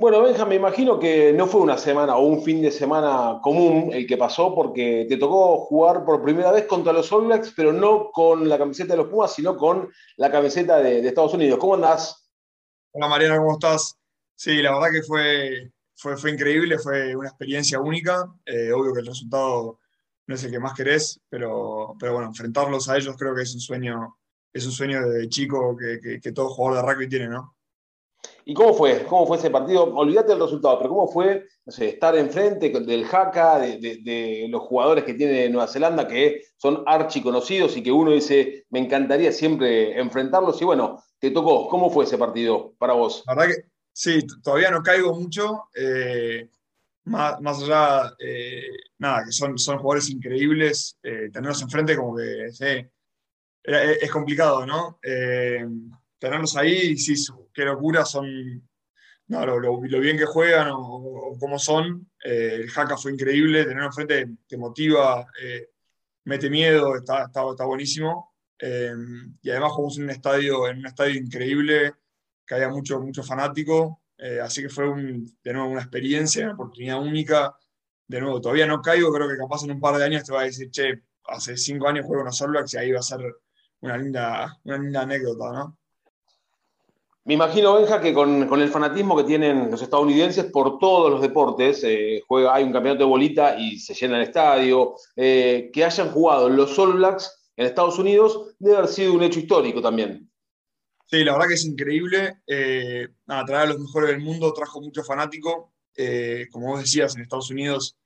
Bueno, Benja, me imagino que no fue una semana o un fin de semana común el que pasó, porque te tocó jugar por primera vez contra los All Blacks, pero no con la camiseta de los Pumas, sino con la camiseta de, Estados Unidos. ¿Cómo andás? Hola Mariana, ¿cómo estás? Sí, la verdad que fue, fue, fue increíble, fue una experiencia única. Eh, obvio que el resultado no es el que más querés, pero, pero bueno, enfrentarlos a ellos creo que es un sueño, es un sueño de chico que, que todo jugador de rugby tiene, ¿no? ¿Y cómo fue? ¿Cómo fue ese partido? Olvídate del resultado, pero ¿cómo fue estar enfrente del Jaca, de, los jugadores que tiene Nueva Zelanda, que son archiconocidos y que uno dice, me encantaría siempre enfrentarlos? Y bueno, te tocó. ¿Cómo fue ese partido para vos? La verdad que sí, todavía no caigo mucho. Eh, más, más, allá, eh, nada, que son, son jugadores increíbles. Eh, tenerlos enfrente como que es complicado, ¿no? tenerlos ahí, sí, qué locura, son no, lo, bien que juegan o, cómo son. Eh, el Haka fue increíble, tenerlo enfrente te motiva, eh, mete miedo, está, está, buenísimo. Eh, y además jugamos en un estadio, en un estadio increíble, que había mucho, mucho fanático. así que fue de nuevo una experiencia, una oportunidad única. De nuevo, todavía no caigo, creo que capaz en un par de años te va a decir, che, hace cinco años juego en los All y ahí va a ser una linda, una linda anécdota, ¿no? Me imagino, Benja, que con, el fanatismo que tienen los estadounidenses por todos los deportes, eh, juega, hay un campeonato de bolita y se llena el estadio, eh, que hayan jugado los All Blacks en Estados Unidos debe haber sido un hecho histórico también. Sí, la verdad que es increíble. Eh, traer a los mejores del mundo trajo mucho fanático. como vos decías, en Estados Unidos,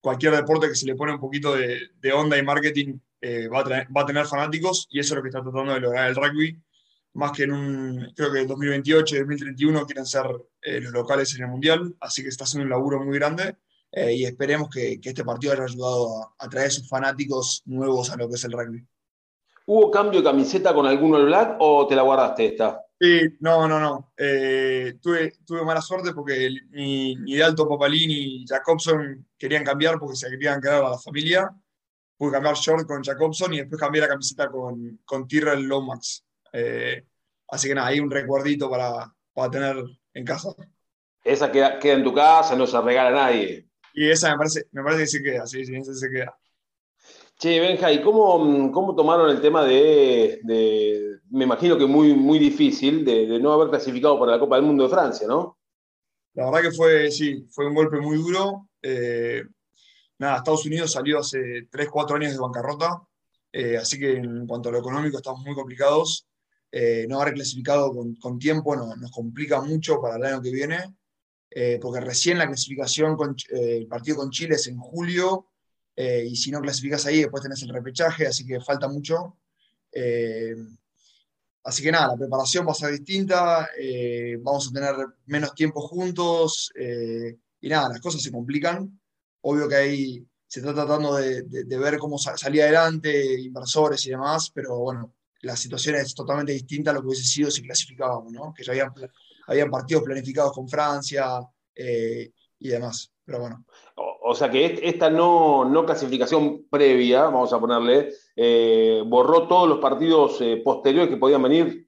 cualquier deporte que se le pone un poquito de, onda y marketing va, a tener fanáticos y eso es lo que está tratando de lograr el rugby más que en un, creo que en 2028 y 2031 quieren ser eh, los locales en el Mundial, así que está haciendo un laburo muy grande eh, y esperemos que, este partido haya ayudado a, traer esos fanáticos nuevos a lo que es el rugby. ¿Hubo cambio de camiseta con alguno del Black o te la guardaste esta? Sí, no, no, no. Eh, tuve, tuve mala suerte porque ni, ni Dalton Papalini ni Jacobson querían cambiar porque se querían quedar a la familia. Pude cambiar short con Jacobson y después cambié la camiseta con, con Tyrrell Lomax. Eh, así que nada, hay un recuerdito para, para tener en casa. Esa queda, queda, en tu casa, no se regala a nadie. Y esa me parece, me parece que se queda, sí, sí, esa se queda. Che, Benja, ¿y cómo, cómo tomaron el tema de, de, me imagino que muy, muy difícil, de, de, no haber clasificado para la Copa del Mundo de Francia, ¿no? La verdad que fue, sí, fue un golpe muy duro. Eh, nada, Estados Unidos salió hace 3, 4 años de bancarrota, eh, así que en cuanto a lo económico estamos muy complicados. Eh, no haber clasificado con, tiempo nos complica mucho para el año que viene, eh, porque recién la clasificación, con, eh, el partido con Chile es en julio, y si no clasificas ahí, después tenés el repechaje, así que falta mucho. así que nada, la preparación va a ser distinta, vamos a tener menos tiempo juntos, y nada, las cosas se complican. Obvio que ahí se está tratando de, de ver cómo salir adelante, inversores y demás, pero bueno, la situación es totalmente distinta a lo que hubiese sido si clasificábamos, ¿no? Que ya habían, habían partidos planificados con Francia eh, y demás. Pero bueno. O, sea que esta no, no, clasificación previa, vamos a ponerle, eh, borró todos los partidos eh, posteriores que podían venir.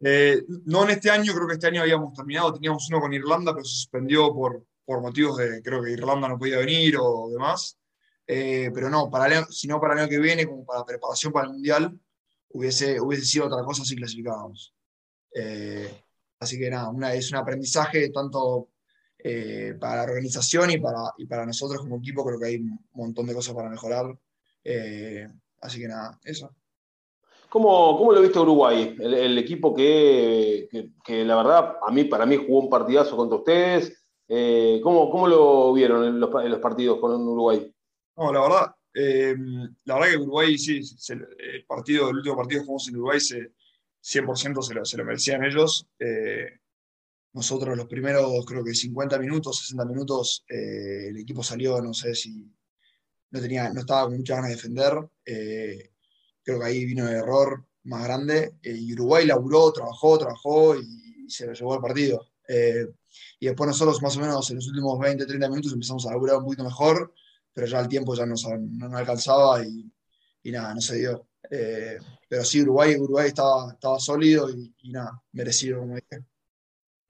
no en este año, creo que este año habíamos terminado, teníamos uno con Irlanda, pero se suspendió por, por motivos de, creo que Irlanda no podía venir o demás. pero no, para sino para el año que viene, como para preparación para el Mundial, hubiese, hubiese sido otra cosa si clasificábamos. Eh, así que nada, una, es un aprendizaje tanto eh, para la organización y para, y para nosotros como equipo, creo que hay un montón de cosas para mejorar. Eh, así que nada, eso. ¿Cómo, cómo lo viste Uruguay? El, equipo que, que, la verdad, a mí, para mí jugó un partidazo contra ustedes. ¿cómo, ¿cómo, lo vieron en los, en los partidos con Uruguay? No, la verdad, eh, la verdad que Uruguay, sí, el, partido, el último partido que jugamos en Uruguay, se, 100% se lo, se lo merecían ellos. Eh, nosotros los primeros, creo que 50 minutos, 60 minutos, eh, el equipo salió, no sé si no, tenía, no estaba con muchas ganas de defender. creo que ahí vino el error más grande. y Uruguay laburó, trabajó, trabajó y, se lo llevó al partido. y después nosotros más o menos en los últimos 20, 30 minutos empezamos a laburar un poquito mejor pero ya el tiempo ya no, no, alcanzaba y, y, nada, no se dio. Eh, pero sí, Uruguay, Uruguay estaba, estaba sólido y, nada, merecido, como dije.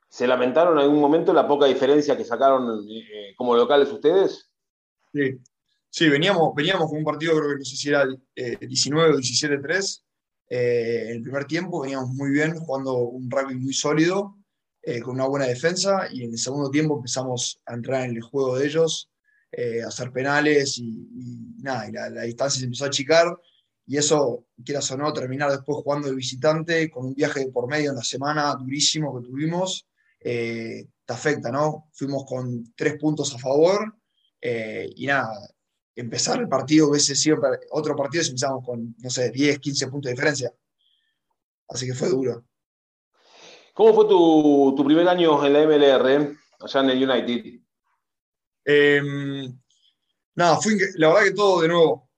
¿Se lamentaron en algún momento la poca diferencia que sacaron eh, como locales ustedes? Sí, sí veníamos, veníamos con un partido, creo que no sé si era 19 o 17-3. en el primer tiempo veníamos muy bien, jugando un rugby muy sólido, con una buena defensa, y en el segundo tiempo empezamos a entrar en el juego de ellos, a hacer penales y, nada, y la, la, distancia se empezó a achicar y eso, quieras o no, terminar después jugando de visitante, con un viaje por medio en la semana durísimo que tuvimos, eh, te afecta, ¿no? Fuimos con tres puntos a favor eh, y nada, empezar el partido hubiese sido otro partido si empezamos con, no sé, 10, 15 puntos de diferencia. Así que fue duro. ¿Cómo fue tu, tu primer año en la MLR, allá en el United? Eh, nada, fue, la verdad que todo de nuevo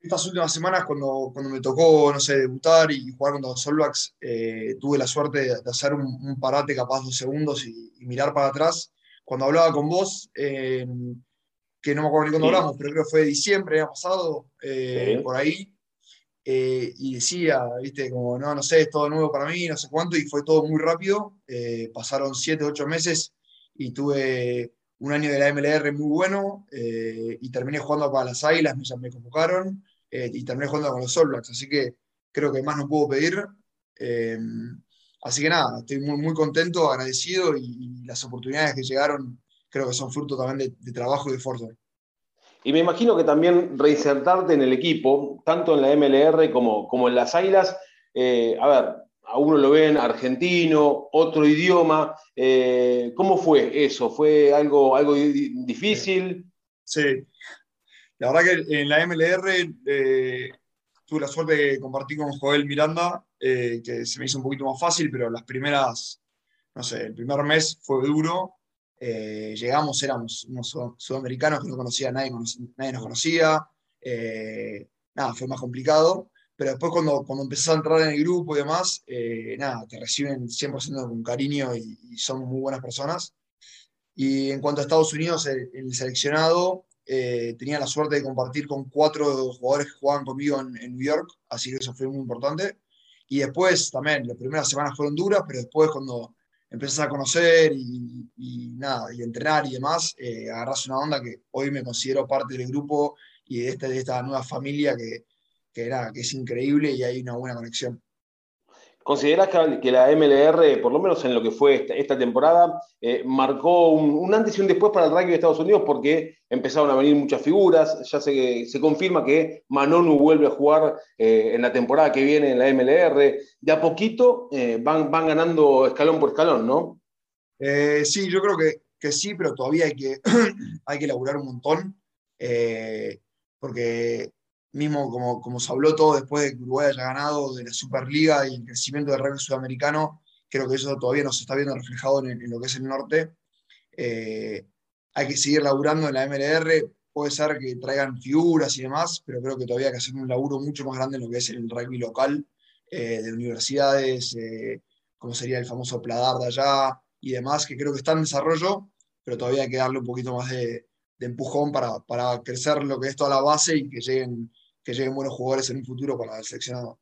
estas últimas semanas, cuando, cuando me tocó, no sé, debutar y jugar contra los All eh, tuve la suerte de, hacer un, parate capaz dos segundos y, mirar para atrás. Cuando hablaba con vos, que no me acuerdo ni cuándo hablamos, pero creo que fue diciembre, ha pasado, eh, por ahí, eh, y decía, viste, como, no, no sé, es todo nuevo para mí, no sé cuánto, y fue todo muy rápido. pasaron siete, ocho meses y tuve un año de la MLR muy bueno y terminé jugando para las Águilas, me, me convocaron eh, y terminé jugando con los All Blacks, así que creo que más no puedo pedir. Eh, así que nada, estoy muy, muy contento, agradecido y, las oportunidades que llegaron creo que son fruto también de, trabajo y de esfuerzo. Y me imagino que también reinsertarte en el equipo, tanto en la MLR como, como en las Águilas, eh, a ver, a uno lo ven argentino, otro idioma. ¿Cómo fue eso? ¿Fue algo, algo difícil? Sí, la verdad que en la MLR eh, tuve la suerte de compartir con Joel Miranda, eh, que se me hizo un poquito más fácil, pero las primeras, no sé, el primer mes fue duro. Eh, llegamos, éramos unos sudamericanos que no conocía nadie, nadie nos conocía. nada, fue más complicado. Pero después cuando, cuando empezás a entrar en el grupo y demás, nada, te reciben 100% con cariño y, y, son muy buenas personas. Y en cuanto a Estados Unidos, el, el seleccionado, eh, tenía la suerte de compartir con cuatro jugadores que jugaban conmigo en, New York, así que eso fue muy importante. Y después también, las primeras semanas fueron duras, pero después cuando empezás a conocer y, nada, y entrenar y demás, eh, agarras una onda que hoy me considero parte del grupo y de, este, de esta nueva familia que, que, que es increíble y hay una buena conexión. ¿Considerás que la MLR, por lo menos en lo que fue esta, temporada, eh, marcó un, antes y un después para el rugby de Estados Unidos porque empezaron a venir muchas figuras? Ya se, se confirma que Manonu vuelve a jugar eh, en la temporada que viene en la MLR. De a poquito eh, van, van ganando escalón por escalón, ¿no? sí, yo creo que, que, sí, pero todavía hay que, hay que elaborar un montón. porque mismo como, como se habló todo después de que Uruguay haya ganado de la Superliga y el crecimiento del rugby sudamericano, creo que eso todavía no se está viendo reflejado en, lo que es el norte. Eh, hay que seguir laburando en la MLR, puede ser que traigan figuras y demás, pero creo que todavía hay que hacer un laburo mucho más grande en lo que es el rugby local, eh, de universidades, eh, como sería el famoso Pladar de allá y demás, que creo que está en desarrollo, pero todavía hay que darle un poquito más de, de empujón para, para, crecer lo que es toda la base y que lleguen que lleguen buenos jugadores en un futuro para el seleccionado.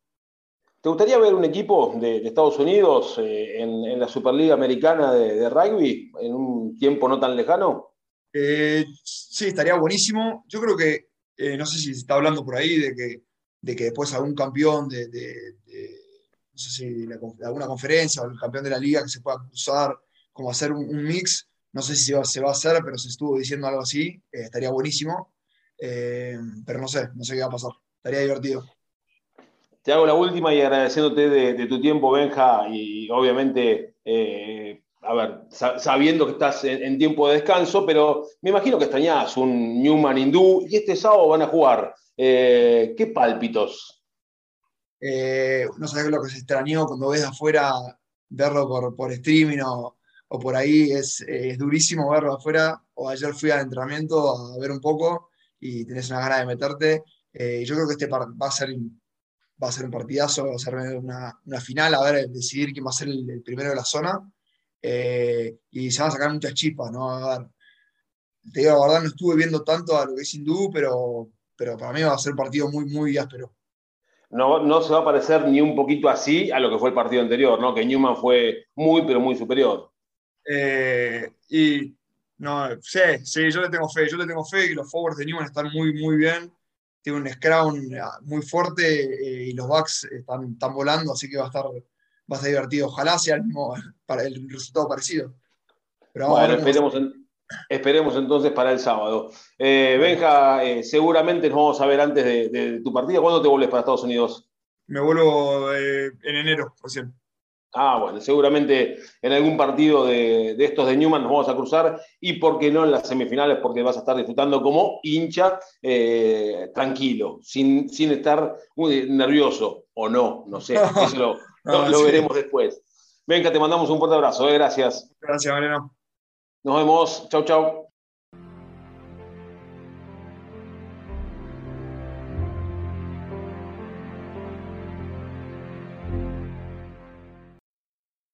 ¿Te gustaría ver un equipo de, Estados Unidos eh, en, la Superliga Americana de, rugby en un tiempo no tan lejano? Eh, sí, estaría buenísimo. Yo creo que, eh, no sé si se está hablando por ahí de que, de que después algún campeón de, no sé si alguna conferencia o el campeón de la liga que se pueda cruzar, como hacer un, mix. No sé si se va, se va, a hacer, pero se estuvo diciendo algo así. estaría buenísimo. Eh, pero no sé, no sé qué va a pasar. Estaría divertido. Te hago la última y agradeciéndote de, tu tiempo, Benja, y obviamente, eh, a ver, sabiendo que estás en, tiempo de descanso, pero me imagino que extrañás un Newman hindú y este sábado van a jugar. Eh, ¿Qué pálpitos? no sabes lo que se extrañó cuando ves afuera verlo por, por streaming o, o por ahí, es, es, durísimo verlo afuera. O ayer fui al entrenamiento a ver un poco y tenés una gana de meterte. Eh, yo creo que este va a ser va a ser un partidazo, va a ser una, una final, a ver, decidir quién va a ser el, primero de la zona. Eh, y se van a sacar muchas chispas, ¿no? A ver, te digo la verdad, no estuve viendo tanto a lo que es hindú, pero, pero para mí va a ser un partido muy, muy áspero. No, no se va a parecer ni un poquito así a lo que fue el partido anterior, ¿no? Que Newman fue muy, pero muy superior. Eh, y no, sí, sí, yo le tengo fe, yo le tengo fe que los forwards de Newman están muy, muy bien. Tiene un scrum muy fuerte eh, y los backs están, están volando, así que va a estar, va a estar divertido. Ojalá sea el mismo, para el resultado parecido. Pero bueno, esperemos, esperemos entonces para el sábado. Eh, Benja, eh, seguramente nos vamos a ver antes de, tu partida. ¿Cuándo te vuelves para Estados Unidos? Me vuelvo en enero, recién. Ah, bueno, seguramente en algún partido de, estos de Newman nos vamos a cruzar y por qué no en las semifinales, porque vas a estar disfrutando como hincha, eh, tranquilo, sin, sin estar muy nervioso o no, no sé, eso lo, veremos después. Venga, te mandamos un fuerte abrazo, eh, gracias. Gracias, Mariano. Nos vemos, chau, chau.